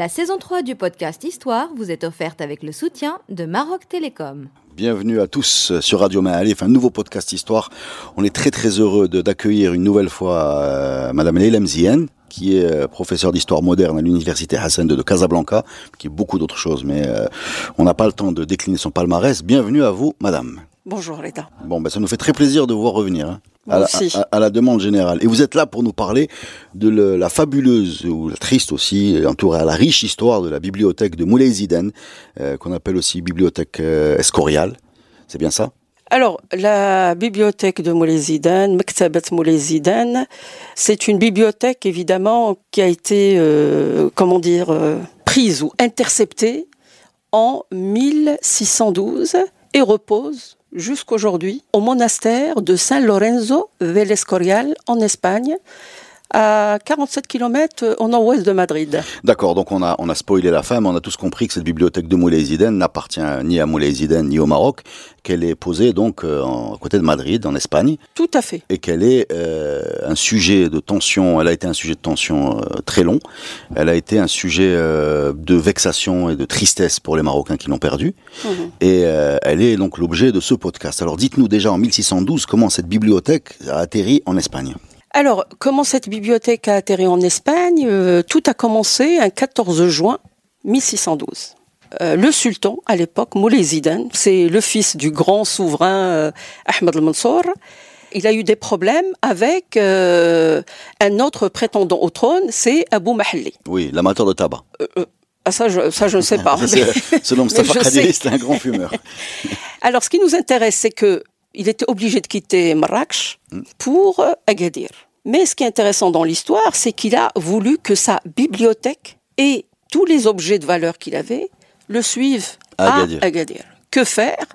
La saison 3 du podcast Histoire vous est offerte avec le soutien de Maroc Télécom. Bienvenue à tous sur Radio Ma'alif, un nouveau podcast Histoire. On est très très heureux d'accueillir une nouvelle fois euh, Madame Leila Mzien, qui est euh, professeure d'histoire moderne à l'université Hassan II de Casablanca, qui est beaucoup d'autres choses, mais euh, on n'a pas le temps de décliner son palmarès. Bienvenue à vous, Madame. Bonjour Reda. Bon, ben, ça nous fait très plaisir de vous voir revenir. hein, à, la, aussi. à- à la demande générale. Et vous êtes là pour nous parler de le- la fabuleuse, ou la triste aussi, et entourée à la riche histoire de la bibliothèque de Moulay Ziden, euh, qu'on appelle aussi bibliothèque euh, Escorial. C'est bien ça? Alors, la bibliothèque de Moulay Zidane, Mektabat Moulay Zidane, c'est une bibliothèque évidemment qui a été, euh, comment dire, euh, prise ou interceptée en 1612 et repose jusqu'aujourd'hui au monastère de San Lorenzo del Escorial en Espagne, à 47 km au nord-ouest de Madrid. D'accord, donc on a, on a spoilé la fin, mais on a tous compris que cette bibliothèque de Moulay Ziden n'appartient ni à Moulay Ziden ni au Maroc, qu'elle est posée donc euh, à côté de Madrid, en Espagne, Tout à fait. et qu'elle est euh, un sujet de tension, elle a été un sujet de tension euh, très long, elle a été un sujet euh, de vexation et de tristesse pour les Marocains qui l'ont perdu, Mhm. et euh, elle est donc l'objet de ce podcast. Alors dites-nous déjà en 1612 comment cette bibliothèque a atterri en Espagne? Alors, comment cette bibliothèque a atterri en Espagne? Euh, Tout a commencé un 14 juin 1612. Euh, le sultan, à l'époque, Moulay Zidane, c'est le fils du grand souverain euh, Ahmed al-Mansour. Il a eu des problèmes avec euh, un autre prétendant au trône, c'est Abou Mahalli. Oui, l'amateur de tabac. Ah, ça, je, ça, je ne sais pas. C'est- Selon Mustafa sais. c'était un grand fumeur. Alors, ce qui nous intéresse, c'est que il était obligé de quitter Marrakech pour euh, Agadir. Mais ce qui est intéressant dans l'histoire, c'est qu'il a voulu que sa bibliothèque et tous les objets de valeur qu'il avait le suivent À à Agadir. Agadir. Que faire?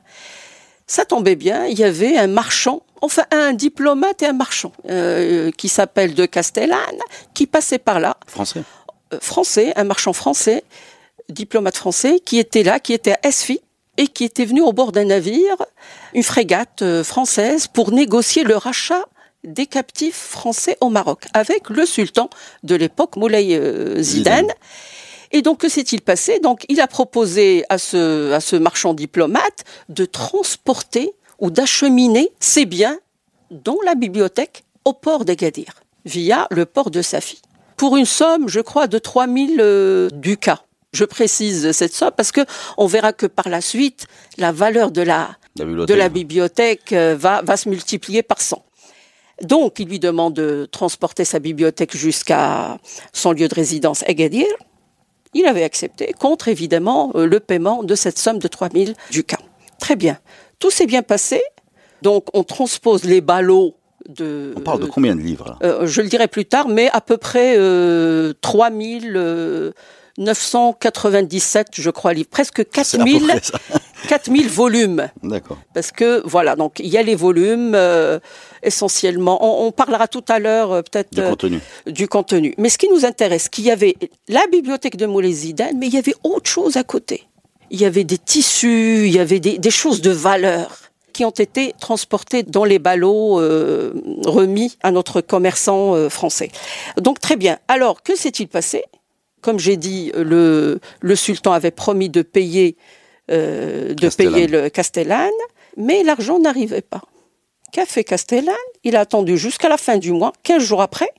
Ça tombait bien, il y avait un marchand, enfin un diplomate et un marchand, euh, qui s'appelle de Castellane, qui passait par là Français euh, français, un marchand français, diplomate français, qui était là, qui était à Esfi, et qui était venu au bord d'un navire, une frégate euh, française, pour négocier le rachat des captifs français au Maroc, avec le sultan de l'époque, Moulay euh, Zidane. Et donc, que s'est-il passé? Donc, il a proposé à ce, à ce marchand diplomate de transporter ou d'acheminer ses biens, dont la bibliothèque, au port d'Agadir, via le port de Safi. Pour une somme, je crois, de 3000 euh, ducats. Je précise cette somme parce que on verra que par la suite, la valeur de la, La de bibliothèque. la bibliothèque euh, va, va se multiplier par 100. Donc, il lui demande de transporter sa bibliothèque jusqu'à son lieu de résidence, Agadir. Il avait accepté, contre évidemment euh, le paiement de cette somme de 3000 ducats. Très bien. Tout s'est bien passé. Donc, on transpose les ballots de. On parle de combien de livres Euh, je le dirai plus tard, mais à peu près euh, 3997, je crois, livres. Presque C'est à peu 4000, près ça. 4000 volumes. D'accord. Parce que, voilà, donc il y a les volumes, euh, essentiellement. On, on parlera tout à l'heure, euh, peut-être, Du euh, contenu. du contenu. Mais ce qui nous intéresse, qu'il y avait la bibliothèque de Moulay Zidane, mais il y avait autre chose à côté. Il y avait des tissus, il y avait des, des choses de valeur qui ont été transportées dans les ballots euh, remis à notre commerçant euh, français. Donc très bien. Alors, que s'est-il passé? Comme j'ai dit, le, le sultan avait promis de payer, euh, de Castellane. payer le Castellane, mais l'argent n'arrivait pas. Qu'a fait Castellane? Il a attendu jusqu'à la fin du mois, 15 jours après,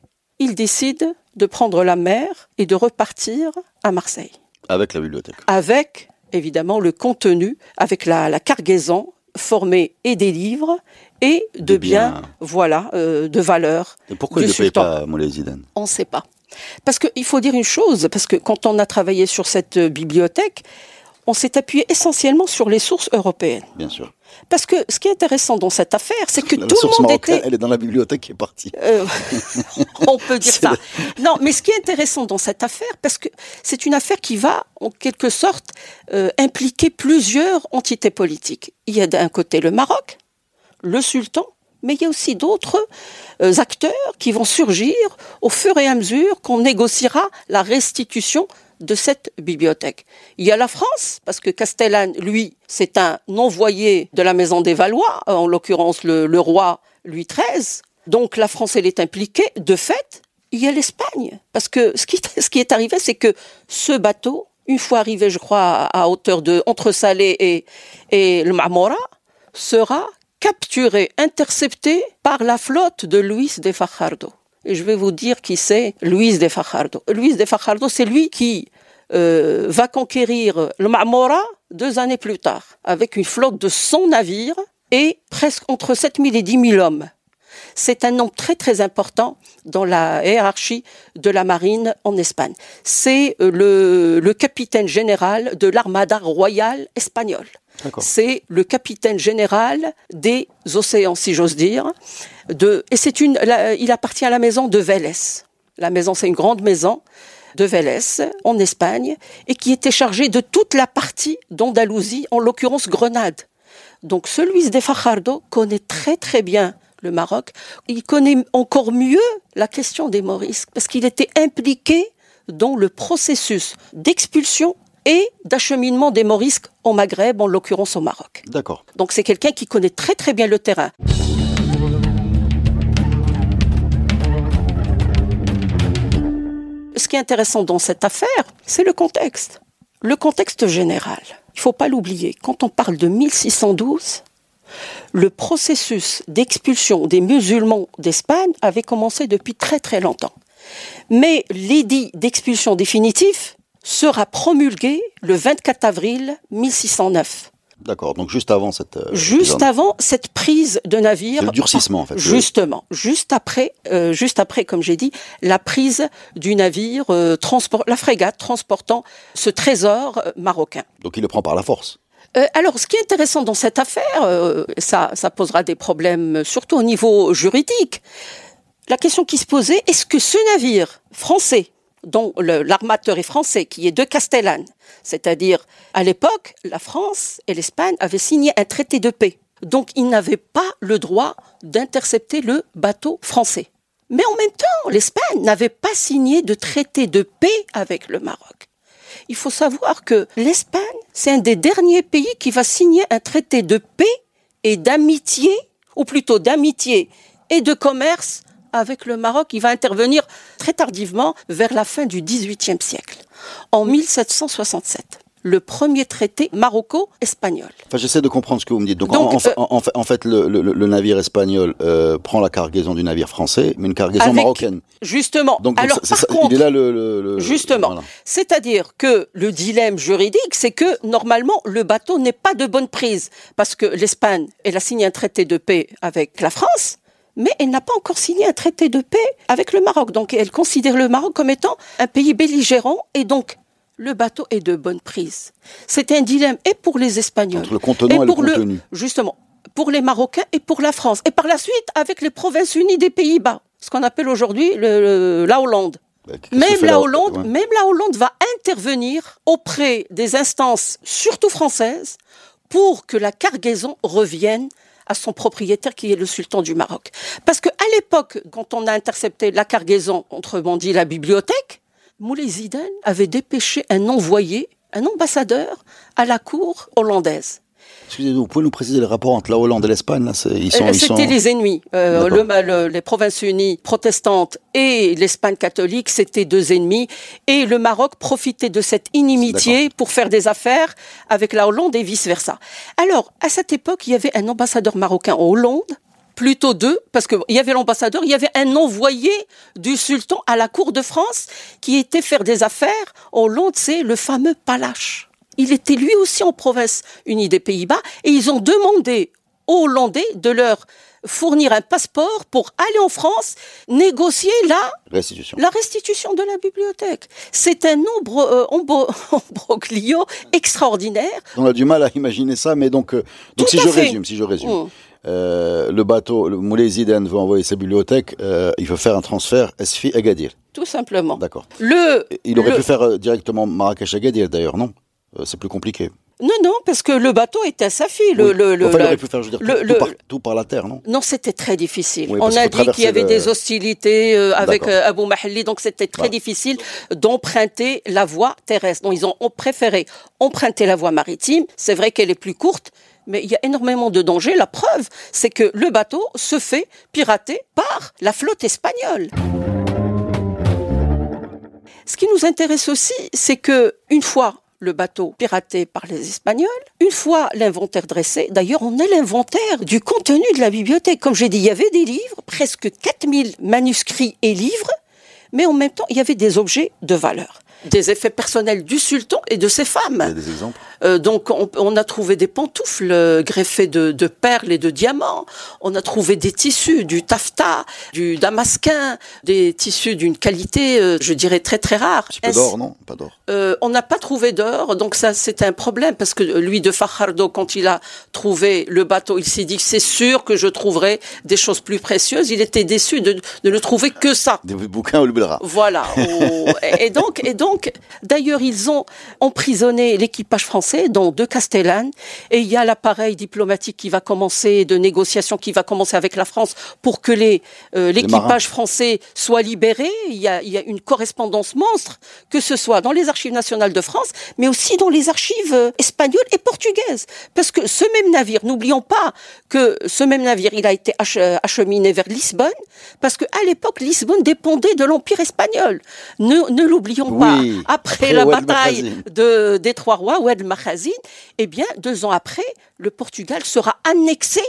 il décide de prendre la mer et de repartir à Marseille. Avec la bibliothèque. Avec, évidemment, le contenu, avec la, la cargaison formée et des livres et de biens, biens. voilà, euh, de valeur. Et pourquoi du il ne paye pas Moulay Zidane? On ne sait pas. Parce qu'il faut dire une chose, parce que quand on a travaillé sur cette euh, bibliothèque, on s'est appuyé essentiellement sur les sources européennes. Bien sûr. Parce que ce qui est intéressant dans cette affaire, c'est que La tout le monde était... elle est dans la bibliothèque qui est partie. Euh, on peut dire ça. Non, mais ce qui est intéressant dans cette affaire, parce que c'est une affaire qui va, en quelque sorte, euh, impliquer plusieurs entités politiques. Il y a d'un côté le Maroc, le sultan, mais il y a aussi d'autres euh, acteurs qui vont surgir au fur et à mesure qu'on négociera la restitution de cette bibliothèque. Il y a la France, parce que Castellane, lui, c'est un envoyé de la maison des Valois, en l'occurrence le, roi Louis XIII. Donc la France, elle est impliquée. De fait, il y a l'Espagne. Parce que ce qui, est arrivé, c'est que ce bateau, une fois arrivé, je crois, à, hauteur de entre Salé et, et le Marmora, sera capturé, intercepté par la flotte de Luis de Fajardo. Et je vais vous dire qui c'est Luis de Fajardo. Luis de Fajardo, c'est lui qui euh, va conquérir le Marmora deux années plus tard, avec une flotte de 100 navires et presque entre 7000 et 10 000 hommes. C'est un nombre très très important dans la hiérarchie de la marine en Espagne. C'est euh, le, le capitaine général de l'armada royale espagnole. C'est le capitaine général des océans, si j'ose dire. Et c'est une, il appartient à la maison de Vélez. La maison, c'est une grande maison de Vélez, en Espagne, et qui était chargée de toute la partie d'Andalousie, en l'occurrence Grenade. Donc, ce Luis de Fajardo connaît très très bien le Maroc. Il connaît encore mieux la question des Morisques, parce qu'il était impliqué dans le processus d'expulsion et d'acheminement des Morisques au Maghreb, en l'occurrence au Maroc. D'accord. Donc c'est quelqu'un qui connaît très très bien le terrain. Ce qui est intéressant dans cette affaire, c'est le contexte. Le contexte général. Il ne faut pas l'oublier. Quand on parle de 1612, le processus d'expulsion des musulmans d'Espagne avait commencé depuis très très longtemps. Mais l'édit d'expulsion définitif sera promulgué le 24 avril 1609 D'accord. Donc juste avant cette. euh, juste avant cette prise de navire. Le durcissement, en fait. Justement, juste après, euh, juste après, comme j'ai dit, la prise du navire, euh, transport, la frégate transportant ce trésor euh, marocain. Donc il le prend par la force. Euh, alors, ce qui est intéressant dans cette affaire, euh, ça, ça posera des problèmes, surtout au niveau juridique. La question qui se posait, est-ce que ce navire français, dont l'armateur est français, qui est de Castellane, c'est-à-dire à l'époque, la France et l'Espagne avaient signé un traité de paix. Donc, ils n'avaient pas le droit d'intercepter le bateau français. Mais en même temps, l'Espagne n'avait pas signé de traité de paix avec le Maroc. Il faut savoir que l'Espagne, c'est un des derniers pays qui va signer un traité de paix et d'amitié, ou plutôt d'amitié et de commerce avec le Maroc. Il va intervenir très tardivement, vers la fin du XVIIIe siècle, en 1767. Le premier traité maroco-espagnol. Enfin, j'essaie de comprendre ce que vous me dites. Donc, Donc, en, en fait- en fait, en fait, le, le- le navire espagnol euh, prend la cargaison du navire français, mais une cargaison Avec- marocaine. Justement. Donc, Alors, par ça- contre, il est là le. le- le- Justement. voilà. C'est-à-dire que le dilemme juridique, c'est que normalement, le bateau n'est pas de bonne prise. Parce que l'Espagne, elle a signé un traité de paix avec la France, mais elle n'a pas encore signé un traité de paix avec le Maroc. Donc, elle considère le Maroc comme étant un pays belligérant et donc, le bateau est de bonne prise. C'est un dilemme et pour les Espagnols. Entre le contenant et, pour le- contenu. Justement, pour les Marocains et pour la France. Et par la suite, avec les provinces unies des Pays-Bas, ce qu'on appelle aujourd'hui la Hollande. Bah, qu'est-ce que Même fait la, Hollande, ouais. même la Hollande va intervenir auprès des instances, surtout françaises, pour que la cargaison revienne à son propriétaire qui est le sultan du Maroc. Parce que à l'époque, quand on a intercepté la cargaison, autrement dit la bibliothèque, Moulay avait dépêché un envoyé, un ambassadeur à la cour hollandaise. Excusez-nous, vous pouvez nous préciser les rapports entre la Hollande et l'Espagne Ils sont. C'était les ennemis. Euh, le- le- les provinces unies protestantes et l'Espagne catholique, c'était deux ennemis. Et le Maroc profitait de cette inimitié pour faire des affaires avec la Hollande et vice-versa. Alors, à cette époque, il y avait un ambassadeur marocain en Hollande, plutôt deux, parce qu'il y avait l'ambassadeur, il y avait un envoyé du sultan à la cour de France qui était faire des affaires en Hollande, c'est le fameux Palache. Il était lui aussi en province unie des Pays-Bas et ils ont demandé aux Hollandais de leur fournir un passeport pour aller en France négocier la Restitution. la restitution de la bibliothèque. C'est un nombre euh, ombroglio extraordinaire. On a du mal à imaginer ça, mais donc, euh, donc si je fait. résume, si je résume, Mm. euh, le bateau, le Moulay Zidane veut envoyer sa bibliothèque, euh, il veut faire un transfert SFI Agadir. Tout simplement. D'accord. Le, Il aurait le- pu faire euh, directement Marrakech Agadir d'ailleurs, non? C'est plus compliqué. Non, non, parce que le bateau était à sa fille. Le, Oui. le, le- il pu faire, je veux dire, le- tout, par, tout par la terre, non Non, c'était très difficile. Oui, On a dit qu'il y avait des hostilités euh, avec euh, Abou Mahalli, donc c'était très Voilà. difficile d'emprunter la voie terrestre. Donc ils ont ont préféré emprunter la voie maritime. C'est vrai qu'elle est plus courte, mais il y a énormément de dangers. La preuve, c'est que le bateau se fait pirater par la flotte espagnole. Ce qui nous intéresse aussi, c'est que une fois le bateau piraté par les Espagnols, une fois l'inventaire dressé, d'ailleurs on a l'inventaire du contenu de la bibliothèque. Comme j'ai dit, il y avait des livres, presque 4000 manuscrits et livres, mais en même temps il y avait des objets de valeur. Des effets personnels du sultan et de ses Il y a femmes. des exemples Euh, donc on, on a trouvé des pantoufles euh, greffées de, de perles et de diamants. On a trouvé des tissus, du taffetas, du damasquin, des tissus d'une qualité, euh, je dirais, très très rare. Un d'or, non? Pas d'or. euh, on n'a pas trouvé d'or, donc ça c'est un problème parce que lui de Fajardo, quand il a trouvé le bateau, il s'est dit c'est sûr que je trouverai des choses plus précieuses. Il était déçu de, de ne trouver que ça. Des bouquins au Lubelra. Voilà. Et donc, et donc, d'ailleurs, ils ont emprisonné l'équipage français, dont deux Castellane, et il y a l'appareil diplomatique qui va commencer, de négociation qui va commencer avec la France pour que les euh, l'équipage français soit libéré. Il y, a, il y a une correspondance monstre, que ce soit dans les archives nationales de France, mais aussi dans les archives euh, espagnoles et portugaises, parce que ce même navire, n'oublions pas que ce même navire, il a été euh, acheminé vers Lisbonne, parce que à l'époque, Lisbonne dépendait de l'Empire espagnol. Ne, ne l'oublions Oui, pas. Après, après la bataille de, des Trois Rois, Oued Makhazine, eh bien, deux ans après, le Portugal sera annexé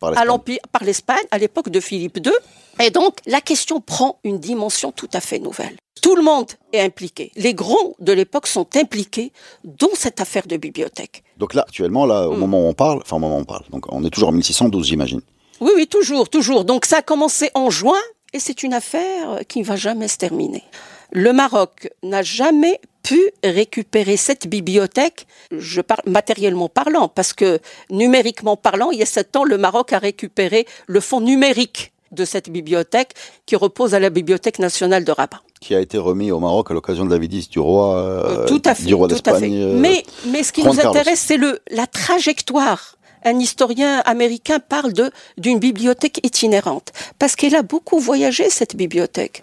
par l'Espagne à l'époque de Philippe II. Et donc, la question prend une dimension tout à fait nouvelle. Tout le monde est impliqué. Les grands de l'époque sont impliqués dans cette affaire de bibliothèque. Donc là, actuellement, là, au Mm. moment où on parle, enfin au moment où on parle, donc on est toujours en 1612, j'imagine. Oui, oui, toujours, toujours. Donc ça a commencé en juin et c'est une affaire qui ne va jamais se terminer. Le Maroc n'a jamais pu récupérer cette bibliothèque, je parle matériellement parlant, parce que numériquement parlant, il y a sept ans, le Maroc a récupéré le fonds numérique de cette bibliothèque qui repose à la Bibliothèque nationale de Rabat. Qui a été remis au Maroc à l'occasion de la visite du roi, euh, tout à fait, du roi d'Espagne. euh, Mais, mais ce qui nous intéresse, c'est le la trajectoire. Un historien américain parle de d'une bibliothèque itinérante parce qu'elle a beaucoup voyagé cette bibliothèque.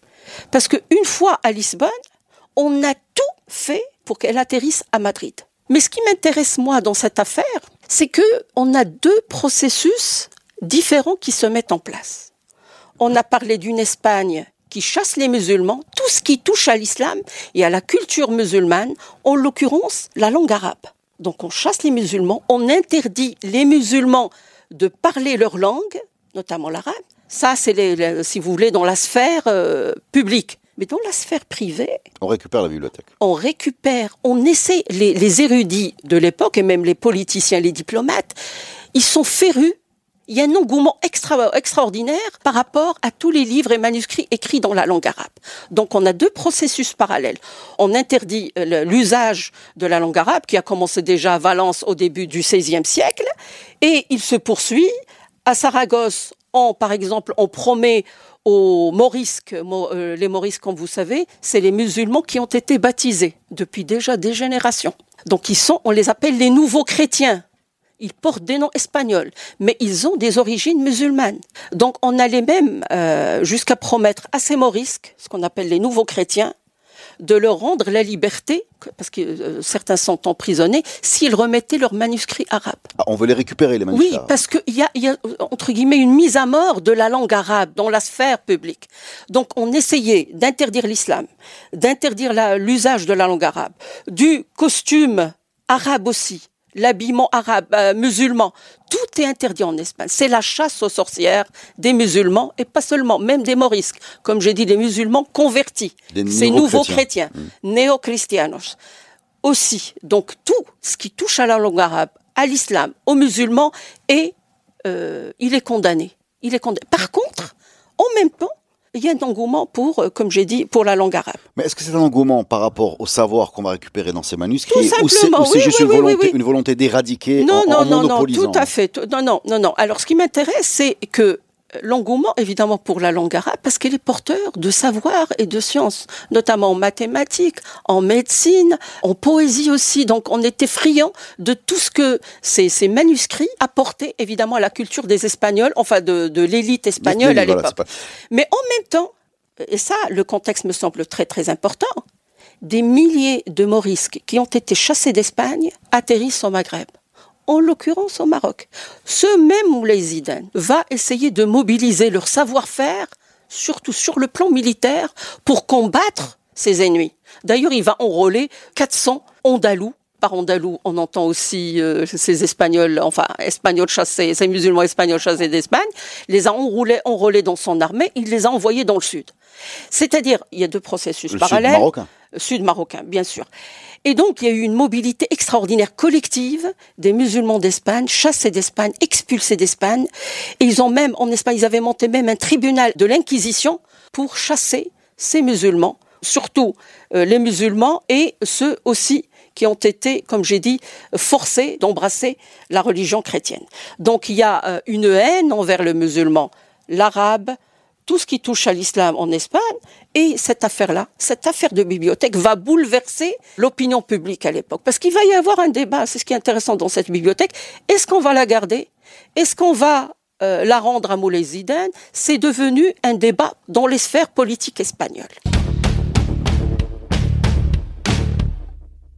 Parce que une fois à Lisbonne, on a tout fait pour qu'elle atterrisse à Madrid. Mais ce qui m'intéresse moi dans cette affaire, c'est que on a deux processus différents qui se mettent en place. On a parlé d'une Espagne qui chasse les musulmans, tout ce qui touche à l'islam et à la culture musulmane, en l'occurrence la langue arabe. Donc on chasse les musulmans, on interdit les musulmans de parler leur langue, notamment l'arabe. Ça, c'est, si vous voulez, dans la sphère euh, publique. Mais dans la sphère privée, On récupère la bibliothèque. on récupère, on essaie, les, les érudits de l'époque et même les politiciens, les diplomates, ils sont férus. Il y a un engouement extra, extraordinaire par rapport à tous les livres et manuscrits écrits dans la langue arabe. Donc on a deux processus parallèles. On interdit euh, l'usage de la langue arabe qui a commencé déjà à Valence au début du XVIe siècle et il se poursuit à Saragosse. Par exemple, on promet aux Morisques, mo- euh, les Morisques, comme vous savez, c'est les musulmans qui ont été baptisés depuis déjà des générations. Donc ils sont, on les appelle les nouveaux chrétiens. Ils portent des noms espagnols, mais ils ont des origines musulmanes. Donc on allait même euh, jusqu'à promettre à ces Morisques, ce qu'on appelle les nouveaux chrétiens, de leur rendre la liberté, parce que euh, certains sont emprisonnés, s'ils remettaient leurs manuscrits arabes. Ah, on veut les récupérer, les manuscrits. Oui, parce qu'il y a, y a, entre guillemets, une mise à mort de la langue arabe dans la sphère publique. Donc, on essayait d'interdire l'islam, d'interdire l'usage de la langue arabe, du costume arabe aussi, l'habillement arabe, euh, musulman. Tout est interdit en Espagne. C'est la chasse aux sorcières des musulmans, et pas seulement, même des morisques. Comme j'ai dit, des musulmans convertis. Des Ces nouveaux chrétiens. chrétiens, néo-christianos aussi. Donc tout ce qui touche à la langue arabe, à l'islam, aux musulmans, et euh, il est condamné. Il est condamné. Par contre, en même temps, il y a un engouement pour, euh, comme j'ai dit, pour la langue arabe. Mais est-ce que c'est un engouement par rapport au savoir qu'on va récupérer dans ces manuscrits Tout ou c'est oui, juste oui, une volonté, oui, une volonté d'éradiquer Non, en, non, en non, non, tout à fait. Non, non, non, non. Alors, ce qui m'intéresse, c'est que l'engouement, évidemment, pour la langue arabe, parce qu'elle est porteur de savoir et de sciences, notamment en mathématiques, en médecine, en poésie aussi. Donc, on était friand de tout ce que ces, ces manuscrits apportaient, évidemment, à la culture des Espagnols, enfin, de, de l'élite espagnole à l'époque. pas- Mais en même temps, et ça, le contexte me semble très très important, des milliers de morisques qui ont été chassés d'Espagne atterrissent au Maghreb, en l'occurrence au Maroc. Ce même Moulay Zidane va essayer de mobiliser leur savoir-faire, surtout sur le plan militaire, pour combattre ses ennemis. D'ailleurs, il va enrôler 400 Andalous. Par Andalous, on entend aussi euh, ces Espagnols, enfin Espagnols chassés, ces musulmans espagnols chassés d'Espagne, les a enrôlés, enrôlés dans son armée, il les a envoyés dans le sud. C'est-à-dire, il y a deux processus Le sud parallèles marocain. sud marocain, bien sûr. Et donc, il y a eu une mobilité extraordinaire collective des musulmans d'Espagne, chassés d'Espagne, expulsés d'Espagne. Et ils ont même, en Espagne, ils avaient monté même un tribunal de l'Inquisition pour chasser ces musulmans, surtout euh, les musulmans et ceux aussi qui ont été, comme j'ai dit, forcés d'embrasser la religion chrétienne. Donc, il y a euh, une haine envers le musulman, l'arabe, tout ce qui touche à l'islam en Espagne. Et cette affaire-là, cette affaire de bibliothèque va bouleverser l'opinion publique à l'époque. Parce qu'il va y avoir un débat, c'est ce qui est intéressant dans cette bibliothèque. Est-ce qu'on va la garder? Est-ce qu'on va euh, la rendre à Moulay Zidane? C'est devenu un débat dans les sphères politiques espagnoles.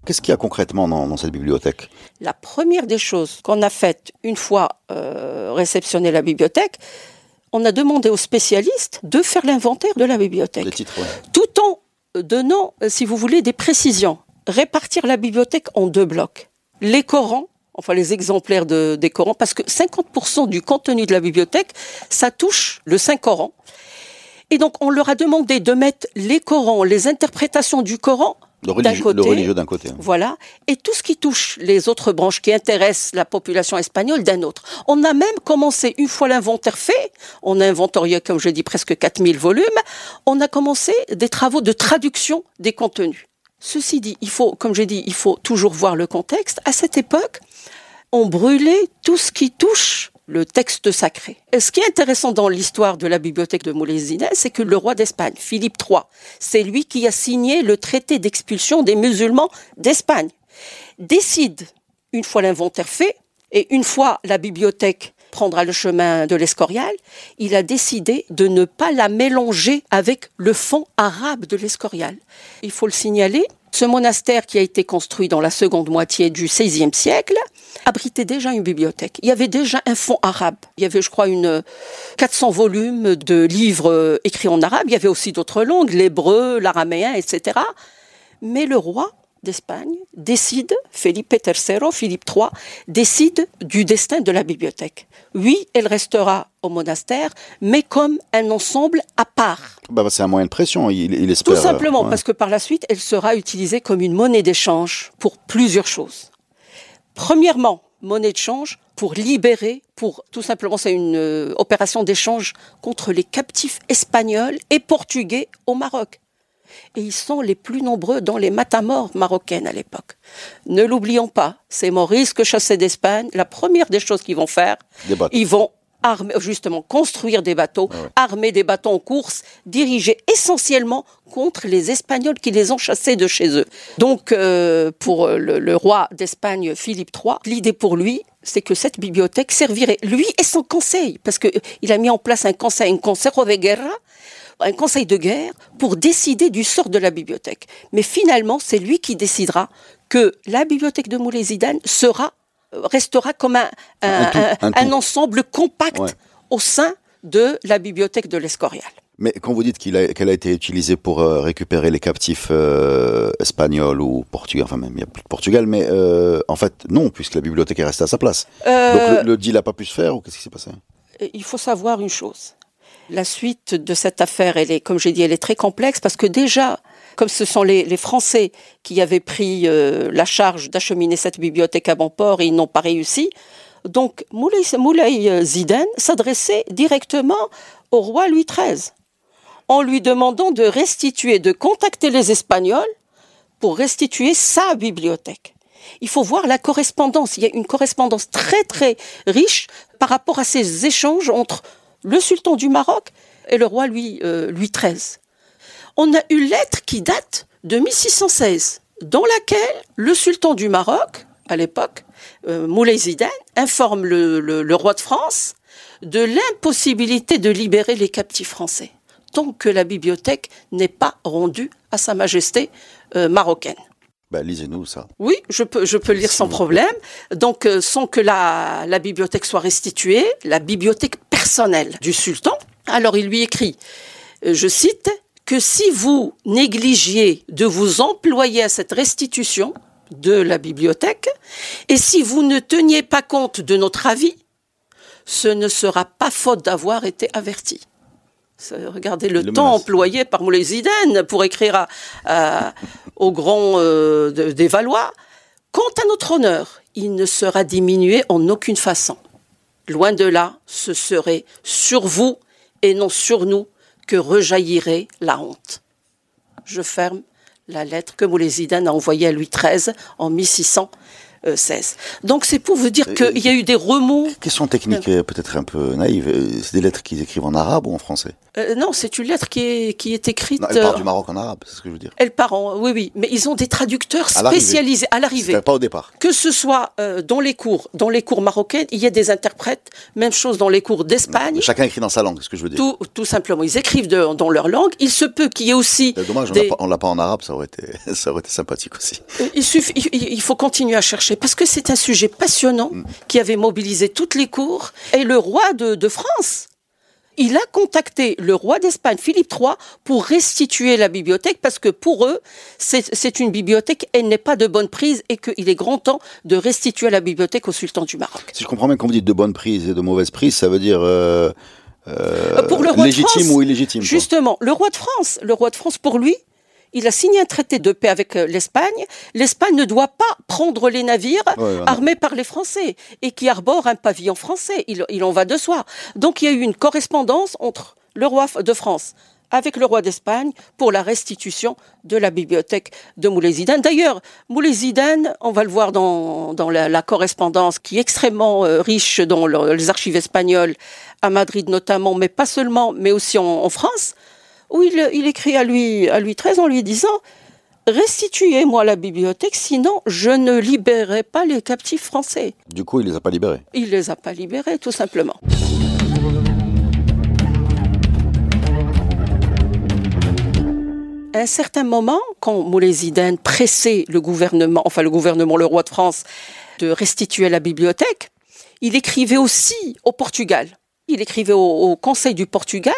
Qu'est-ce qu'il y a concrètement dans, dans cette bibliothèque? La première des choses qu'on a faites une fois euh, réceptionné la bibliothèque, on a demandé aux spécialistes de faire l'inventaire de la bibliothèque. Les titres, ouais. tout en donnant, euh, si vous voulez, des précisions. Répartir la bibliothèque en deux blocs. Les Corans, enfin les exemplaires de, des Corans, parce que 50% du contenu de la bibliothèque, ça touche le Saint-Coran. Et donc on leur a demandé de mettre les Corans, les interprétations du Coran Le religieux d'un côté. hein. Voilà. Et tout ce qui touche les autres branches qui intéressent la population espagnole d'un autre. On a même commencé, une fois l'inventaire fait, on a inventorié, comme je dis, presque 4000 volumes, on a commencé des travaux de traduction des contenus. Ceci dit, il faut, comme j'ai dit, il faut toujours voir le contexte. À cette époque, on brûlait tout ce qui touche le texte sacré. Et ce qui est intéressant dans l'histoire de la bibliothèque de Moulay c'est que le roi d'Espagne, Philippe III, c'est lui qui a signé le traité d'expulsion des musulmans d'Espagne, décide, une fois l'inventaire fait, et une fois la bibliothèque prendra le chemin de l'Escorial, il a décidé de ne pas la mélanger avec le fond arabe de l'Escorial. Il faut le signaler, ce monastère qui a été construit dans la seconde moitié du XVIe siècle abritait déjà une bibliothèque. Il y avait déjà un fond arabe. Il y avait, je crois, une 400 volumes de livres euh, écrits en arabe. Il y avait aussi d'autres langues, l'hébreu, l'araméen, etc. Mais le roi d'Espagne décide, Philippe III, Philippe III, décide du destin de la bibliothèque. Oui, elle restera au monastère, mais comme un ensemble à part. Bah, bah, c'est un moyen de pression, il, il espère. Tout simplement, euh, ouais. parce que par la suite, elle sera utilisée comme une monnaie d'échange pour plusieurs choses. Premièrement, monnaie de change pour libérer, pour tout simplement, c'est une euh, opération d'échange contre les captifs espagnols et portugais au Maroc. Et ils sont les plus nombreux dans les matamores marocaines à l'époque. Ne l'oublions pas, ces morisques chassés d'Espagne, la première des choses qu'ils vont faire, ils vont armer, justement construire des bateaux, armer des bateaux en course, dirigés essentiellement contre les Espagnols qui les ont chassés de chez eux. Donc, euh, pour le, le roi d'Espagne, Philippe III, l'idée pour lui, c'est que cette bibliothèque servirait, lui et son conseil, parce qu'il a mis en place un conseil, un consejo de guerra, un conseil de guerre pour décider du sort de la bibliothèque. Mais finalement, c'est lui qui décidera que la bibliothèque de Moulay Zidane sera, restera comme un, ensemble compact Ouais. au sein de la bibliothèque de l'Escorial. Mais quand vous dites a- qu'elle a été utilisée pour euh, récupérer les captifs euh, espagnols ou portugais, enfin même il n'y a plus de Portugal, mais euh, en fait non, puisque la bibliothèque est restée à sa place. Donc le, le deal n'a pas pu se faire ou qu'est-ce qui s'est passé? Il faut savoir une chose. La suite de cette affaire, elle est, comme j'ai dit, elle est très complexe parce que déjà, comme ce sont les, Français qui avaient pris euh, la charge d'acheminer cette bibliothèque à bon port et ils n'ont pas réussi, Donc Moulay, Moulay Ziden s'adressait directement au roi Louis XIII en lui demandant de restituer, de contacter les Espagnols pour restituer sa bibliothèque. Il faut voir la correspondance. Il y a une correspondance très très riche par rapport à ces échanges entre le sultan du Maroc et le roi Louis, euh, Louis XIII. On a une lettre qui date de 1616, dans laquelle le sultan du Maroc, à l'époque, euh, Moulay Zidane, informe le roi de France de l'impossibilité de libérer les captifs français tant que la bibliothèque n'est pas rendue à Sa Majesté euh, marocaine. Ben, lisez-nous ça. Oui, je peux, je peux lire sans problème. Donc, euh, sans que la, la bibliothèque soit restituée, la bibliothèque personnelle du sultan. Alors, il lui écrit, euh, je cite, que si vous négligiez de vous employer à cette restitution de la bibliothèque, et si vous ne teniez pas compte de notre avis, ce ne sera pas faute d'avoir été averti. Regardez le, temps employé par Moulay Zidane pour écrire à, au grand euh, des Valois. Quant à notre honneur, il ne sera diminué en aucune façon. Loin de là, ce serait sur vous et non sur nous que rejaillirait la honte. Je ferme la lettre que Moulay Zidane a envoyée à Louis XIII en 1600 16. Euh, Donc c'est pour vous dire qu'il y a eu des remous. Question technique euh, peut-être un peu naïve. Euh, c'est des lettres qu'ils écrivent en arabe ou en français? Non, c'est une lettre qui est, qui est écrite. elle part du Maroc en arabe, c'est ce que je veux dire. Elle part en. Oui, oui. Mais ils ont des traducteurs spécialisés à l'arrivée. Pas au départ. Que ce soit dans les cours, dans les cours marocains, il y a des interprètes. Même chose dans les cours d'Espagne. Chacun écrit dans sa langue, c'est ce que je veux dire. Tout, tout simplement. Ils écrivent dans leur langue. Il se peut qu'il y ait aussi. Dommage, on l'a pas en arabe, ça aurait été, ça aurait été sympathique aussi. Il, suffit, il faut continuer à chercher parce que c'est un sujet passionnant qui avait mobilisé toutes les cours. Et le roi de, France, il a contacté le roi d'Espagne, Philippe III, pour restituer la bibliothèque parce que pour eux, c'est une bibliothèque, elle n'est pas de bonne prise et qu'il est grand temps de restituer la bibliothèque au sultan du Maroc. Si je comprends bien, quand vous dites de bonne prise et de mauvaise prise, ça veut dire euh, euh, pour le roi légitime ou illégitime Justement, le roi de France, le roi de France, pour lui, il a signé un traité de paix avec euh, l'Espagne. L'Espagne ne doit pas prendre les navires armés par les Français et qui arborent un pavillon français. Il, en va de soi. Donc il y a eu une correspondance entre le roi de France avec le roi d'Espagne pour la restitution de la bibliothèque de Moulay Zidane. D'ailleurs, Moulay Zidane, on va le voir dans, la, correspondance qui est extrêmement euh, riche dans les archives espagnoles, à Madrid notamment, mais pas seulement, mais aussi en France où il, écrit à lui, à lui 13 en lui disant Restituez-moi la bibliothèque, sinon je ne libérerai pas les captifs français. Du coup, il les a pas libérés. Il les a pas libérés, tout simplement. À un certain moment, quand Moulay Zidane pressait le gouvernement, enfin le gouvernement, le roi de France, de restituer la bibliothèque, il écrivait aussi au Portugal il écrivait au, Conseil du Portugal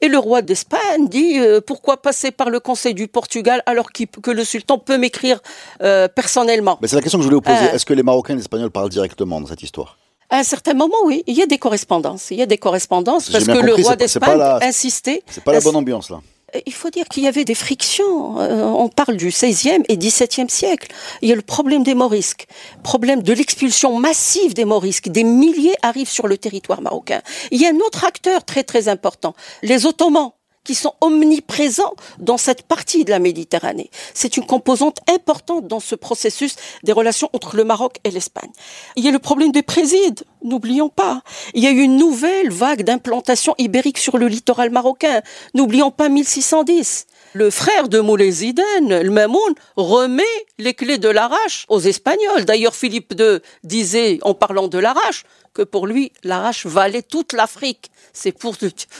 et le roi d'Espagne dit euh, pourquoi passer par le Conseil du Portugal alors que le sultan peut m'écrire euh, personnellement? Mais c'est la question que je voulais vous poser. Euh. Est-ce que les Marocains et les Espagnols parlent directement dans cette histoire? À un certain moment, oui, il y a des correspondances. Il y a des correspondances parce que le roi d'Espagne insistait. C'est pas la bonne ambiance là. Euh, il faut dire qu'il y avait des frictions. Euh, on parle du XVIe et XVIIe siècle. Il y a le problème des morisques, problème de l'expulsion massive des morisques. Des milliers arrivent sur le territoire marocain. Il y a un autre acteur très très important, les Ottomans qui sont omniprésents dans cette partie de la Méditerranée. C'est une composante importante dans ce processus des relations entre le Maroc et l'Espagne. Il y a le problème des présides, n'oublions pas. Il y a eu une nouvelle vague d'implantation ibérique sur le littoral marocain. N'oublions pas 1610 le frère de Moulay Zidane, le Mamoun, remet les clés de l'Arrache aux Espagnols. D'ailleurs, Philippe II disait, en parlant de l'Arrache, que pour lui, l'Arrache valait toute l'Afrique. C'est pour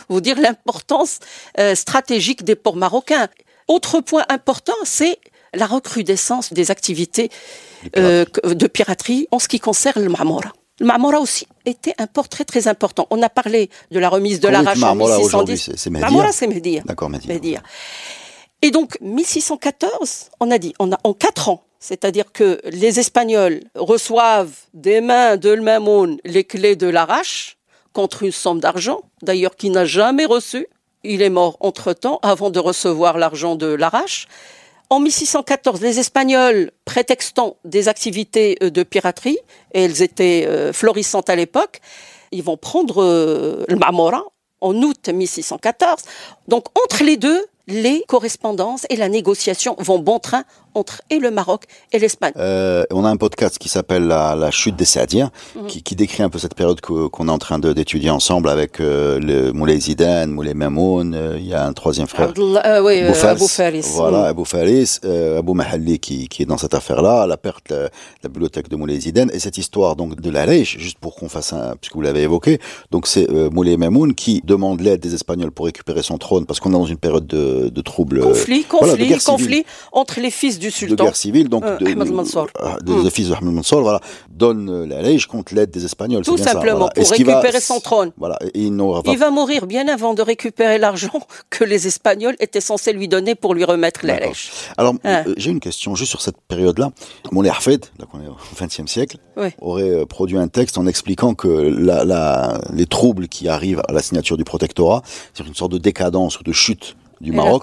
vous dire l'importance euh, stratégique des ports marocains. Autre point important, c'est la recrudescence des activités euh, de piraterie en ce qui concerne le Marmora. Le Marmora aussi était un port très très important. On a parlé de la remise de l'Arrache en 1610. C'est Marmora, c'est Médir. D'accord. Et donc, 1614, on a dit, on a en quatre ans, c'est-à-dire que les Espagnols reçoivent des mains de Mamoun les clés de l'Arrache contre une somme d'argent, d'ailleurs qu'il n'a jamais reçu. Il est mort entre-temps avant de recevoir l'argent de l'Arrache. En 1614, les Espagnols, prétextant des activités euh, de piraterie, et elles étaient euh, florissantes à l'époque, ils vont prendre euh, le Marmora en août 1614. Donc entre les deux, les correspondances et la négociation vont bon train entre et le Maroc et l'Espagne. Euh, on a un podcast qui s'appelle la, la, chute des Saadiens, Mhm. qui, qui décrit un peu cette période qu'on est en train d'étudier ensemble avec euh, le Moulay Zidane, Moulay Mamoun, euh, il y a un troisième frère. Abdullah- euh, oui, euh, Abou Faris. Abou Faris. Voilà, Mm. Abou Faris, euh, Abou Mahalli qui, qui est dans cette affaire-là, la perte de la bibliothèque de Moulay Zidane et cette histoire donc de la Lèche, juste pour qu'on fasse un, puisque vous l'avez évoqué, donc c'est euh, Moulay Mamoun qui demande l'aide des Espagnols pour récupérer son trône parce qu'on est dans une période de, de troubles. euh, Conflit, voilà, conflit, civile. conflit entre les fils du de sultan. guerre civile, donc Euh, de, Ahmed Mansour. ah, de- Mm. des fils de Ahmed Mansour, voilà, donne euh, la Lèche contre l'aide des Espagnols. Tout ça, simplement, voilà. pour va- récupérer son trône. Voilà, il n'aura pas Il va mourir bien avant de récupérer l'argent que les Espagnols étaient censés lui donner pour lui remettre la lèche. Alors, Ah. euh, j'ai une question juste sur cette période-là. Moulay Hafed, là qu'on est au XXe siècle, Oui. aurait euh, produit un texte en expliquant que la, la- les troubles qui arrivent à la signature du protectorat, c'est une sorte de décadence ou de chute du Elle Maroc,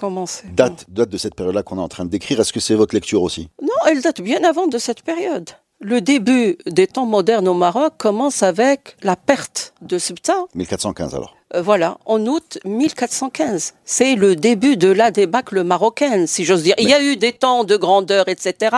date, date de cette période-là qu'on est en train de décrire. Est-ce que c'est votre lecture aussi? Non, elle date bien avant de cette période. Le début des temps modernes au Maroc commence avec la perte de Ceuta. 1415 alors. Euh, voilà, en août 1415. C'est le début de la débâcle marocaine, si j'ose dire. Il y a eu des temps de grandeur, etc.,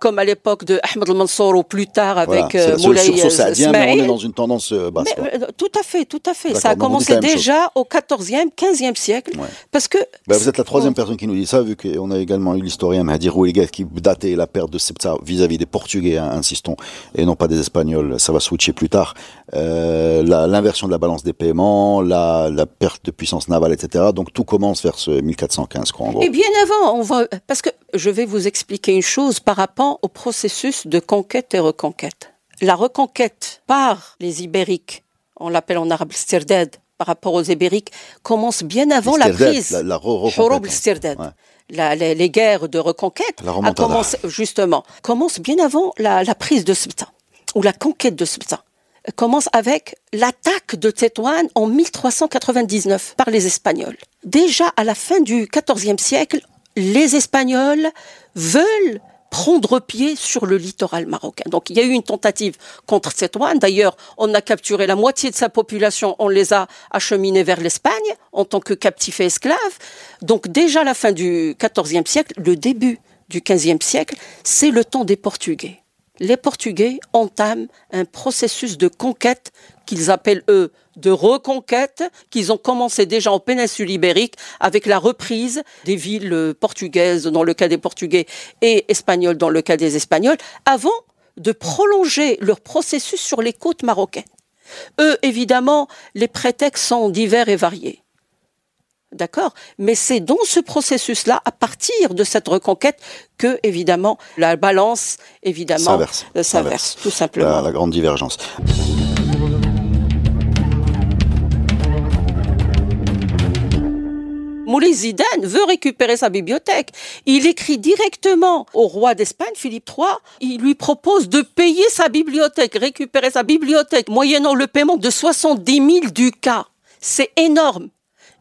comme à l'époque de Ahmed al-Mansour ou plus tard avec Voilà, euh, Moulay saadien, mais on est dans une tendance euh, basse. Mais, tout à fait, tout à fait. Ça a commencé déjà au 14e, 15e siècle. Ouais. Parce que. Bah, vous êtes la troisième personne qui nous dit ça, vu qu'on a également eu l'historien Mahdi Rouliget qui datait la perte de Septa vis-à-vis des Portugais, hein, insistons, et non pas des Espagnols. Ça va switcher plus tard. Euh, L'inversion de la balance des paiements, la, la perte de puissance navale, etc. Donc tout commence vers ce 1415, quoi, en gros. Et bien avant, on va. Parce que je vais vous expliquer une chose par rapport au processus de conquête et reconquête. La reconquête par les Ibériques, on l'appelle en arabe stirdad, par rapport aux Ibériques, commence bien avant la prise. la- la re- hein. La- les, les guerres de reconquête a commencé, justement, commence bien avant la, la prise de Ceuta, ou la conquête de Ceuta. Commence avec l'attaque de Tétouan en 1399 par les Espagnols. Déjà à la fin du XIVe siècle, les Espagnols veulent prendre pied sur le littoral marocain. Donc il y a eu une tentative contre Tétouan. D'ailleurs, on a capturé la moitié de sa population, on les a acheminés vers l'Espagne en tant que captifs et esclaves. Donc déjà à la fin du XIVe siècle, le début du XVe siècle, c'est le temps des Portugais. Les Portugais entament un processus de conquête qu'ils appellent eux de reconquête, qu'ils ont commencé déjà en péninsule ibérique avec la reprise des villes euh, portugaises dans le cas des Portugais et espagnoles dans le cas des Espagnols, avant de prolonger leur processus sur les côtes marocaines. Eux, évidemment, les prétextes sont divers et variés. D'accord Mais c'est dans ce processus-là, à partir de cette reconquête, que, évidemment, la balance, évidemment, S'inverse. euh, tout simplement. La, la grande divergence. Moulay Zidane veut récupérer sa bibliothèque. Il écrit directement au roi d'Espagne, Philippe III. Il lui propose de payer sa bibliothèque, récupérer sa bibliothèque, moyennant le paiement de 70 000 ducats. C'est énorme.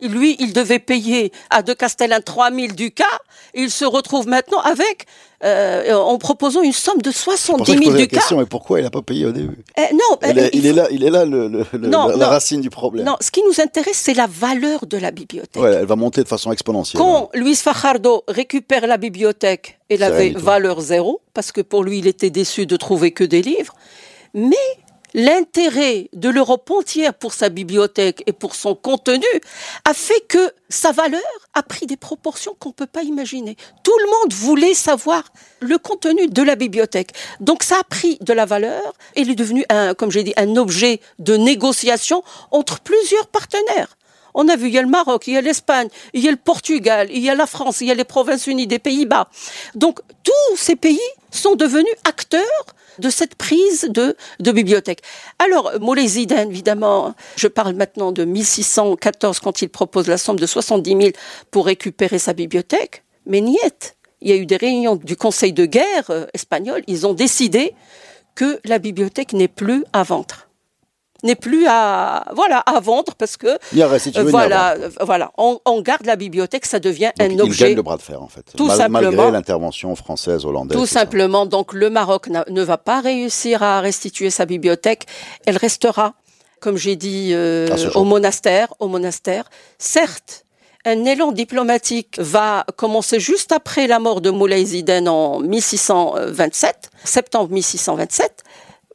Lui, il devait payer à De Castellan 3 000 ducats. Il se retrouve maintenant avec, euh, en proposant une somme de C'est pour 70 ça que je 000 posais la ducats. question, mais pourquoi il n'a pas payé au début? Eh, non, il, eh, est, il est là, il est là le, le- le- Non, la, racine du problème. Non, ce qui nous intéresse, c'est la valeur de la bibliothèque. Ouais, elle va monter de façon exponentielle. Quand Luis Fajardo récupère la bibliothèque, elle avait valeur zéro, parce que pour lui, il était déçu de trouver que des livres. Mais l'intérêt de l'Europe entière pour sa bibliothèque et pour son contenu a fait que sa valeur a pris des proportions qu'on ne peut pas imaginer. Tout le monde voulait savoir le contenu de la bibliothèque. Donc ça a pris de la valeur et il est devenu, un, comme j'ai dit, un objet de négociation entre plusieurs partenaires. On a vu, il y a le Maroc, il y a l'Espagne, il y a le Portugal, il y a la France, il y a les Provinces unies des Pays-Bas. Donc tous ces pays sont devenus acteurs de cette prise de, bibliothèque. Alors, Moulay Zidane, évidemment, je parle maintenant de 1614 quand il propose la somme de 70 000 pour récupérer sa bibliothèque, mais niet. Il y a eu des réunions du Conseil de guerre euh, espagnol, ils ont décidé que la bibliothèque n'est plus à vendre. N'est plus à voilà à vendre parce que a voilà euh, voilà on, on garde la bibliothèque ça devient Donc, un objet gagne le bras de fer en fait. Tout Mal- simplement. Malgré l'intervention française, hollandaise. tout ça. simplement donc le Maroc ne va pas réussir à restituer sa bibliothèque elle restera comme j'ai dit euh, au monastère au monastère certes un élan diplomatique va commencer juste après la mort de Moulay Ziden en 1627, septembre 1627.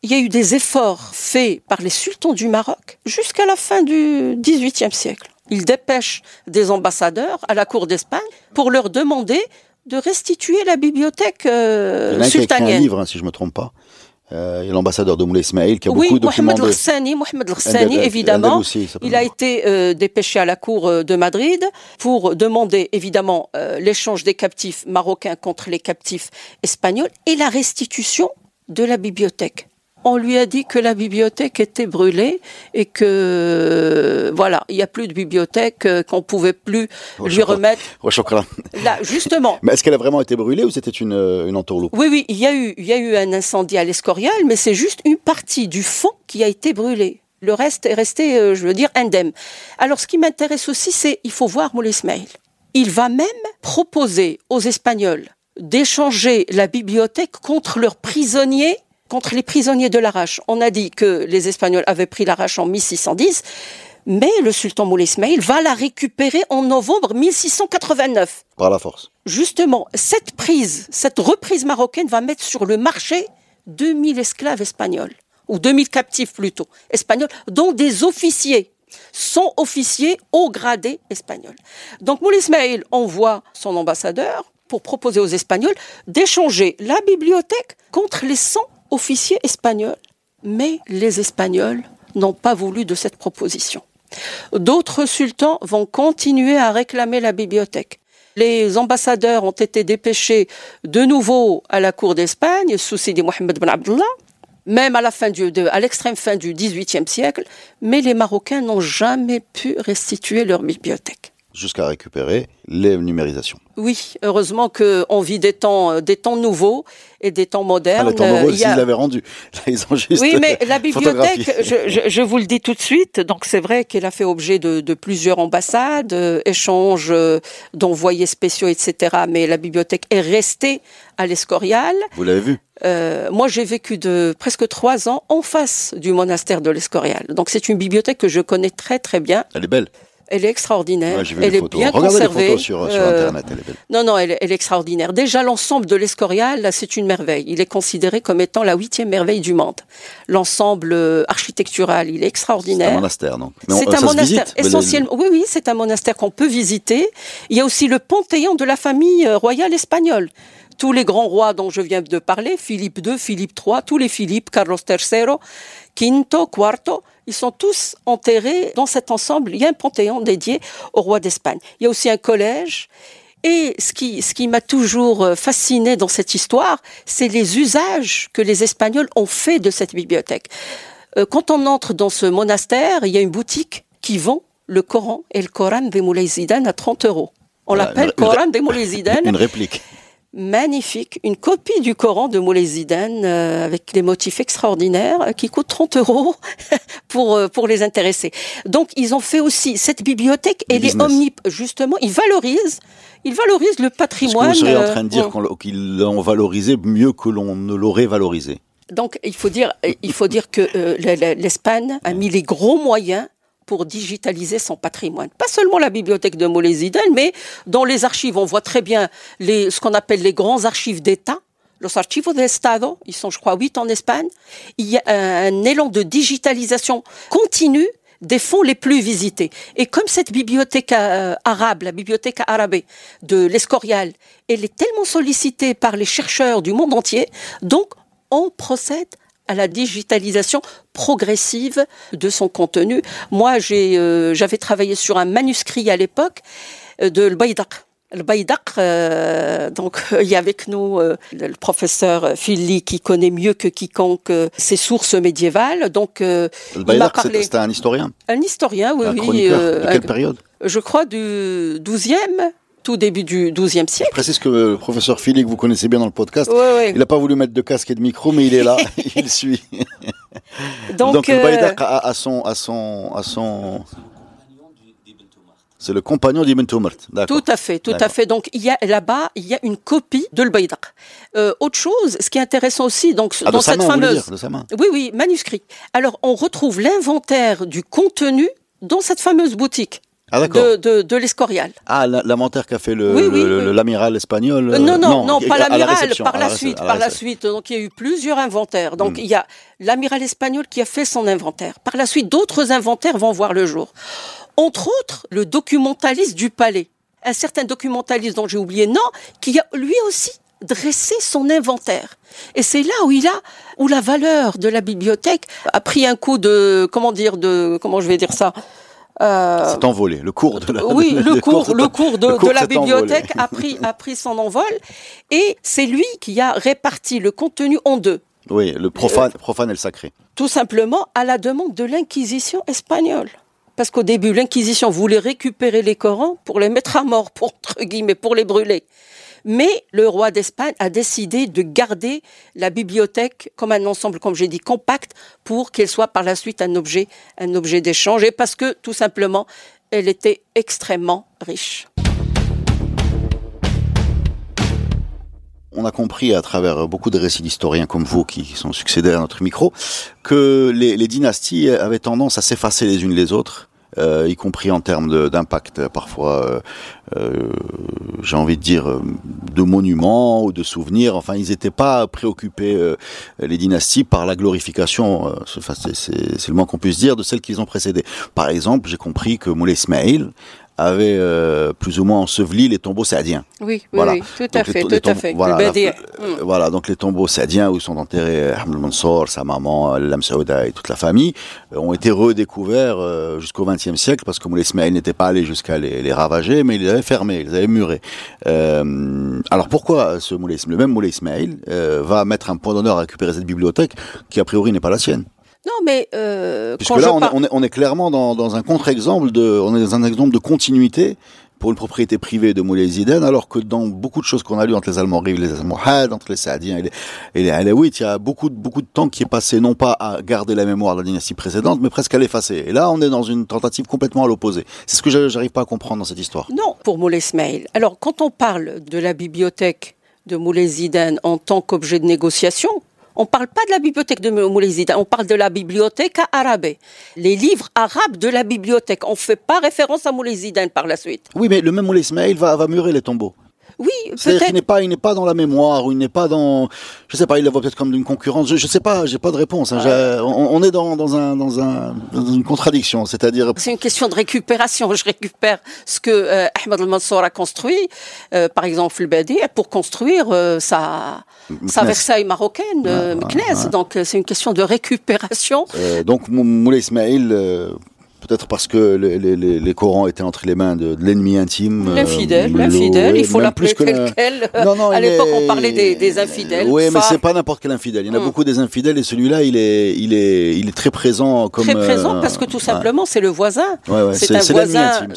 Il y a eu des efforts faits par les sultans du Maroc jusqu'à la fin du XVIIIe siècle. Ils dépêchent des ambassadeurs à la cour d'Espagne pour leur demander de restituer la bibliothèque euh, Il y a un qui a écrit un sultanienne. livre, hein, si je me trompe pas. Euh, il y a l'ambassadeur de Moulay Ismail qui a Oui, beaucoup. Mohamed Ghsani, Mohamed Ghsani, évidemment. Il a été euh, dépêché à la cour euh, de Madrid pour demander évidemment euh, l'échange des captifs marocains contre les captifs espagnols et la restitution de la bibliothèque. On lui a dit que la bibliothèque était brûlée et que voilà, il n'y a plus de bibliothèque, euh, qu'on pouvait plus lui remettre. Là, justement, Mais est-ce qu'elle a vraiment été brûlée ou c'était une, euh, une entourloupe? Oui, oui, il y a eu, il y a eu un incendie à l'Escorial, mais c'est juste une partie du fond qui a été brûlée. Le reste est resté, euh, je veux dire, indemne. Alors, ce qui m'intéresse aussi, c'est, il faut voir Moulay Ismail. Il va même proposer aux Espagnols d'échanger la bibliothèque contre leurs prisonniers, contre les prisonniers de l'Arrache. On a dit que les Espagnols avaient pris l'Arrache en 1610, mais le sultan Moulay Ismail va la récupérer en novembre 1689 Par la force. justement, cette prise, cette reprise marocaine va mettre sur le marché 2000 esclaves espagnols, ou 2000 captifs plutôt, espagnols, dont des officiers, sont officiers au gradé espagnol. Donc Moulay Ismail envoie son ambassadeur pour proposer aux Espagnols d'échanger la bibliothèque contre les 100 officiers espagnols. Mais les Espagnols n'ont pas voulu de cette proposition. D'autres sultans vont continuer à réclamer la bibliothèque. Les ambassadeurs ont été dépêchés de nouveau à la cour d'Espagne sous Sidi Mohamed Ben Abdullah, même à fin à l'extrême fin du XVIIIe siècle, mais les Marocains n'ont jamais pu restituer leur bibliothèque. Jusqu'à récupérer les numérisations. Oui, heureusement qu'on vit des temps, euh, des temps nouveaux et des temps Ah, modernes. le temps nouveau, Euh, il y a- s'ils l'avaient rendu. Là, ils ont juste. Oui, mais la bibliothèque, photographié. je, je- je vous le dis tout de suite, donc c'est vrai qu'elle a fait objet de, de plusieurs ambassades, euh, échanges euh, d'envoyés spéciaux, etc. Mais la bibliothèque est restée à l'Escorial. Vous l'avez vu Euh, moi, j'ai vécu de presque trois ans en face du monastère de l'Escorial. Donc c'est une bibliothèque que je connais très très bien. Elle est belle. Elle est extraordinaire. Ouais, elle est bien Regardez conservée. les photos sur, sur Euh, Internet. Elle est belle. non, non, elle, elle est extraordinaire. Déjà, l'ensemble de l'Escorial, c'est une merveille. Il est considéré comme étant la huitième merveille du monde. L'ensemble euh, architectural, il est C'est un extraordinaire. monastère, non? C'est ça un monastère visite essentiellement. Oui, oui, c'est un monastère qu'on peut visiter. Il y a aussi le panthéon de la famille euh, royale espagnole. Tous les grands rois dont je viens de parler, Philippe II, Philippe III, tous les Philippe, Carlos III, Quinto, Quarto, ils sont tous enterrés dans cet ensemble. Il y a un panthéon dédié au roi d'Espagne. Il y a aussi un collège. Et ce qui, ce qui m'a toujours euh, fasciné dans cette histoire, c'est les usages que les Espagnols ont fait de cette bibliothèque. Euh, Quand on entre dans ce monastère, il y a une boutique qui vend le Coran et le Coran des Moulay à 30 euros. On l'appelle Coran des Moulay Une réplique. Magnifique, une copie du Coran de Moulay Zidane euh, avec des motifs extraordinaires euh, qui coûte 30 euros pour euh, pour les intéressés. Donc ils ont fait aussi cette bibliothèque Du elle est business. omni justement ils valorisent ils valorisent le Est-ce que patrimoine. vous seriez en train de dire qu'ils l'ont valorisé mieux que l'on ne l'aurait valorisé Donc il faut dire il faut dire que euh, l'Espagne a mis les gros moyens pour digitaliser son patrimoine. Pas seulement la bibliothèque de Moulay Zidane, mais dans les archives, on voit très bien ce qu'on appelle les grands archives d'État. Los archivos de Estado, ils sont, je crois, huit en Espagne. Il y a un, un élan de digitalisation continue des fonds les plus visités. Et comme cette bibliothèque euh, arabe, la bibliothèque arabe de l'Escorial, elle est tellement sollicitée par les chercheurs du monde entier, donc on procède à la digitalisation progressive de son contenu. Moi, euh, j'avais travaillé sur un manuscrit à l'époque euh, de. Le euh, donc il y a avec nous euh, le professeur Philly qui connaît mieux que quiconque euh, ces sources médiévales. Donc Le c'est- c'était un historien, Un historien, oui, un oui. de quelle période? je crois du 12e, tout début du 12e Je siècle. précise que le professeur Philippe, que vous connaissez bien dans le podcast, Ouais, ouais. il n'a pas voulu mettre de casque et de micro, mais il est là, il suit. Donc, Donc le Baïdak a, a, son, a son, a son, c'est le compagnon d'Ibn Tumart. Tout à fait, tout à fait. Donc il y a là-bas, il y a une copie de le euh, autre chose, ce qui est intéressant aussi, donc ah, dans cette fameuse, oui, oui, manuscrit. Alors on retrouve l'inventaire du contenu dans cette fameuse boutique. Ah, de, de, de l'Escorial. Ah, l'inventaire qu'a fait le, l'amiral espagnol. Euh, non, non, non, pas l'amiral, par la, suite, par la suite. Donc il y a eu plusieurs inventaires. Donc hmm. il y a l'amiral espagnol qui a fait son inventaire. Par la suite, d'autres inventaires vont voir le jour. Entre autres, le documentaliste du palais. Un certain documentaliste dont j'ai oublié nom, qui a lui aussi dressé son inventaire. Et c'est là où il a, où la valeur de la bibliothèque a pris un coup de, comment dire, de, comment je vais dire ça, euh, c'est envolé. Le cours de la, oui, le, cours, le cours de, de la bibliothèque a pris, a pris son envol et c'est lui qui a réparti le contenu en deux. Oui, le profane, profane et le sacré. Tout simplement à la demande de l'Inquisition espagnole. Parce qu'au début, l'Inquisition voulait récupérer les Corans pour les mettre à mort, pour, entre guillemets, pour les brûler. Mais le roi d'Espagne a décidé de garder la bibliothèque comme un ensemble, comme j'ai dit, compact, pour qu'elle soit par la suite un objet, d'échange, et parce que, tout simplement, elle était extrêmement riche. On a compris à travers beaucoup de récits d'historiens comme vous qui sont succédés à notre micro que les dynasties avaient tendance à s'effacer les unes les autres euh, y compris en termes d'impact parfois, euh, euh, j'ai envie de dire, de monuments ou de souvenirs. Enfin, ils n'étaient pas préoccupés, les dynasties, par la glorification, enfin, c'est le moins qu'on puisse dire, de celles qu'ils ont précédées. Par exemple, j'ai compris que Moulay Ismail avait euh, plus ou moins enseveli les tombeaux sadiens. Oui, oui, tout à fait, tout à fait. Voilà, mm. voilà, donc les tombeaux sadiens où sont enterrés Ahmed Mansour, sa maman, Lam Saouda et toute la famille euh, ont été redécouverts euh, jusqu'au XXe siècle parce que Moulay Ismail n'était pas allé jusqu'à les, ravager, mais il les avait fermés, il les avait murés. alors pourquoi ce Moulay le même Moulay Ismail va mettre un point d'honneur à récupérer cette bibliothèque qui a priori n'est pas la sienne non, mais euh, puisque là, on, est, on, est, clairement dans, dans un contre-exemple de, on est dans un exemple de continuité pour une propriété privée de Moulay Zidane, alors que dans beaucoup de choses qu'on a lues entre les Almoravides et les Almohades, entre les Saadiens et les, et les Alaouites, il y a beaucoup, beaucoup de temps qui est passé non pas à garder la mémoire de la dynastie précédente, mais presque à l'effacer. Et là, on est dans une tentative complètement à l'opposé. C'est ce que j'arrive pas à comprendre dans cette histoire. Non, pour Moulay Ismail. Alors, quand on parle de la bibliothèque de Moulay Zidane en tant qu'objet de négociation, on ne parle pas de la bibliothèque de Moulezida, on parle de la bibliothèque arabe. Les livres arabes de la bibliothèque. On ne fait pas référence à Moulezida par la suite. Oui, mais le même Moulay Ismail va, va murer les tombeaux. Oui, C'est-à-dire qu'il n'est pas, il n'est pas dans la mémoire, ou il n'est pas dans, je sais pas, il le voit peut-être comme une concurrence. Je, ne sais pas, j'ai pas de réponse. Hein. On, est dans, dans, un, dans, un, dans une contradiction, c'est-à-dire. C'est une question de récupération. Je récupère ce que euh, Ahmed al-Mansour a construit, euh, par exemple le Badi, pour construire euh, sa, sa Versailles marocaine, euh, Donc c'est une question de récupération. donc Moulay Ismail Peut-être parce que les, les, les, Corans étaient entre les mains de, l'ennemi intime. Euh, l'infidèle, l'infidèle, il faut l'appeler tel quel. Non, non, à l'époque, on parlait des, des infidèles. Oui, mais c'est pas n'importe quel infidèle. Il y en a hmm. beaucoup des infidèles et celui-là, il est, il est, il est très présent comme. Très présent euh, parce que tout simplement, c'est le voisin. Ouais, ouais, c'est un voisin.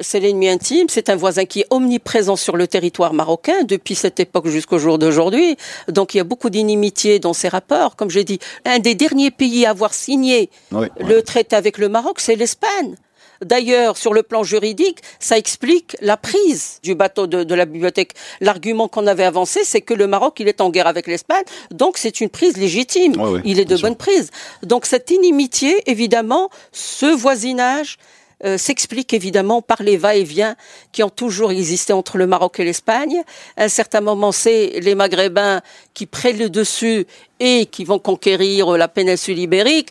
C'est l'ennemi intime. C'est un voisin qui est omniprésent sur le territoire marocain depuis cette époque jusqu'au jour d'aujourd'hui. Donc il y a beaucoup d'inimitié dans ces rapports. Comme j'ai dit, un des derniers pays à avoir signé le traité avec le Maroc c'est l'Espagne. D'ailleurs, sur le plan juridique, ça explique la prise du bateau de, la bibliothèque. L'argument qu'on avait avancé, c'est que le Maroc, il est en guerre avec l'Espagne, donc c'est une prise légitime. il est de bonne prise. Donc cette inimitié, évidemment, ce voisinage, euh, s'explique évidemment par les va-et-vient qui ont toujours existé entre le Maroc et l'Espagne. À un certain moment, c'est les Maghrébins qui prennent le dessus et qui vont conquérir la péninsule ibérique.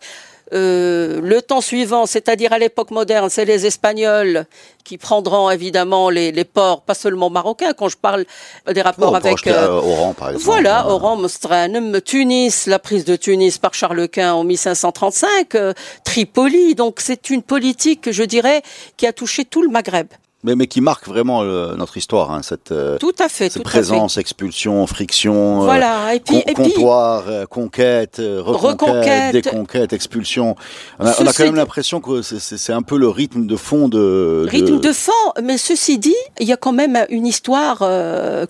Euh, le temps suivant, c'est-à-dire à, l'époque moderne, c'est les Espagnols qui prendront évidemment les, ports, pas seulement marocains, quand je parle des rapports avec... Euh, Oran, par exemple. Voilà, Oran, Mostranum, Tunis, la prise de Tunis par Charles Quint en 1535, euh, Tripoli. Donc c'est une politique, je dirais, qui a touché tout le Maghreb mais, mais qui marque vraiment euh, notre histoire, hein, cette, euh, tout à fait, cette présence, expulsion, friction, euh, voilà. et puis, et comptoir, conquête, reconquête, déconquête, expulsion. On a, on a quand même l'impression que c'est un peu le rythme de fond de, rythme de fond. Mais ceci dit, il y a quand même une histoire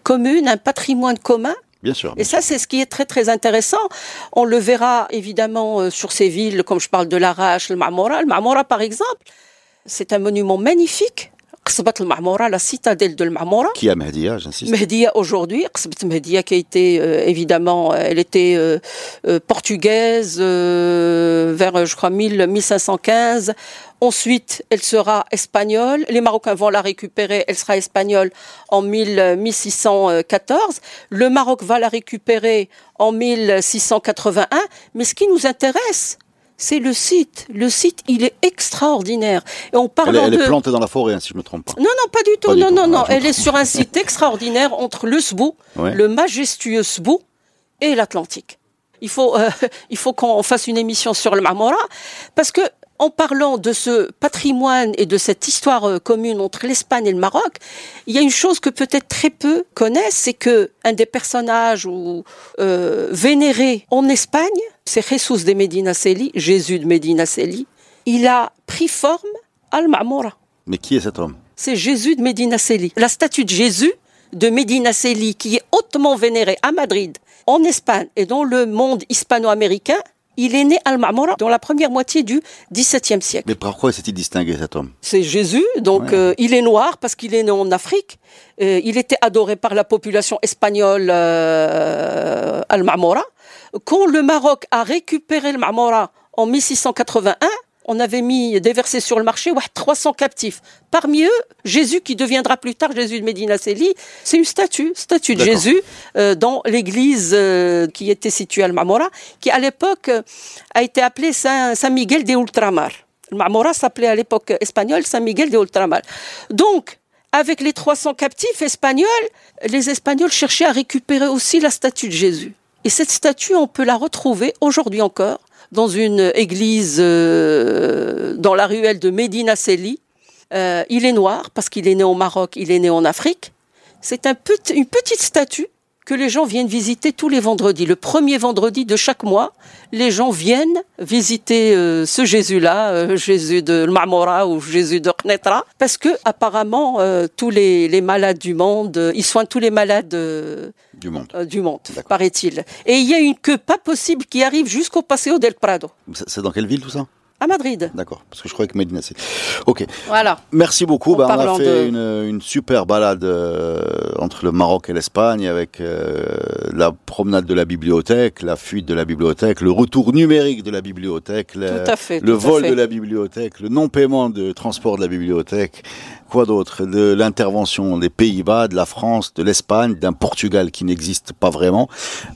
commune, un patrimoine commun Bien sûr. Et ça, c'est ce qui est très très intéressant. On le verra évidemment euh, sur ces villes, comme je parle de l'Arrache, le Marmora. Le Marmora, par exemple, c'est un monument magnifique. Qsbat al-Marmora, la citadelle de Marmora. Qui a Mehdia, j'insiste. Mehdia aujourd'hui, Qsbat Mehdia qui a été euh, évidemment, elle était euh, euh, portugaise euh, vers je crois 1000, 1515. Ensuite, elle sera espagnole. Les Marocains vont la récupérer. Elle sera espagnole en 1000, 1614. Le Maroc va la récupérer en 1681. Mais ce qui nous intéresse, c'est le site. Le site, il est extraordinaire. Et on parle Elle, est- elle de... est plantée dans la forêt, hein, si je me trompe pas. Non, non, pas du tout. Pas du non, tout. non, Ah, non. Elle est sur un site extraordinaire entre le Sbou, Ouais. le majestueux Sbou et l'Atlantique. Il faut, euh, il faut qu'on fasse une émission sur le Marmora parce que en parlant de ce patrimoine et de cette histoire euh, commune entre l'Espagne et le Maroc, il y a une chose que peut-être très peu connaissent, c'est que un des personnages ou euh, vénérés en Espagne, c'est Jesus de Medina Celi, Jésus de Medina Celi. Il a pris forme al Marmora Mais qui est cet homme? C'est Jésus de Medina Celi. La statue de Jésus de Medina Celi, qui est hautement vénérée à Madrid, en Espagne et dans le monde hispano-américain, il est né à Al-Ma'mora dans la première moitié du XVIIe siècle. Mais pourquoi s'est-il distingué cet homme? C'est Jésus, donc Ouais. euh, il est noir parce qu'il est né en Afrique. Euh, il était adoré par la population espagnole euh, Al-Ma'mora. Quand le Maroc a récupéré le Ma'mora en 1681, on avait mis déversé sur le marché ouah, 300 captifs. Parmi eux, Jésus qui deviendra plus tard Jésus de Medina Celi, c'est une statue, statue de. Jésus euh, dans l'église euh, qui était située à Al-Ma'mora, qui à l'époque euh, a été appelée Saint, Saint Miguel de Ultramar. Le Marmora s'appelait à l'époque espagnole Saint Miguel de Ultramar. Donc, avec les 300 captifs espagnols, les Espagnols cherchaient à récupérer aussi la statue de Jésus. Et cette statue, on peut la retrouver aujourd'hui encore dans une église euh, dans la ruelle de Medina Celi. Euh, il est noir parce qu'il est né au Maroc, il est né en Afrique. C'est une petite statue que les gens viennent visiter tous les vendredis. Le premier vendredi de chaque mois, les gens viennent visiter euh, ce Jésus-là, euh, Jésus de Marmora ou Jésus de Knetra, parce que apparemment euh, tous les, les malades du monde, ils soignent tous les malades du monde du monde, paraît-il. Et il y a une queue pas possible qui arrive jusqu'au Paseo del Prado, c'est dans quelle ville tout ça? À Madrid. D'accord, parce que je croyais que Medina c'est. Ok, Voilà. merci beaucoup. Bah, on a fait de- une, une super balade euh, entre le Maroc et l'Espagne avec euh, la promenade de la bibliothèque, la fuite de la bibliothèque, le retour numérique de la bibliothèque, le, Tout à fait. le tout à vol fait. de la bibliothèque, le non-paiement de transport de la bibliothèque, quoi d'autre? De l'intervention des Pays-Bas, de la France, de l'Espagne, d'un Portugal qui n'existe pas vraiment,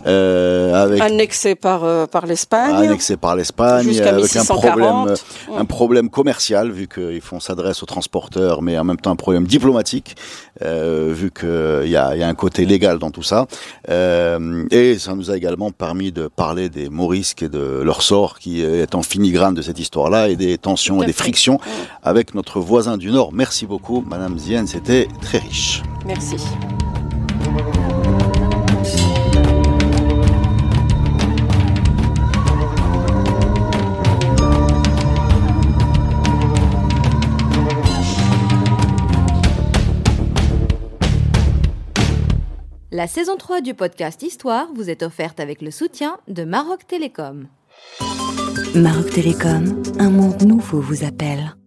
euh, avec Annexé par, euh, par l'Espagne. annexé par l'Espagne, avec un 1640. problème, Mm. un problème commercial vu qu'ils font s'adresse aux transporteurs, mais en même temps un problème diplomatique euh, vu qu'il y a, y a un côté légal dans tout ça. Euh, et ça nous a également permis de parler des morisques et de leur sort qui est en filigrane de cette histoire-là et des tensions et des frictions Mm. avec notre voisin du Nord. Merci beaucoup, Madame Zien, c'était très riche. Merci. La saison 3 du podcast Histoire vous est offerte avec le soutien de Maroc Télécom. Maroc Télécom, un monde nouveau vous appelle.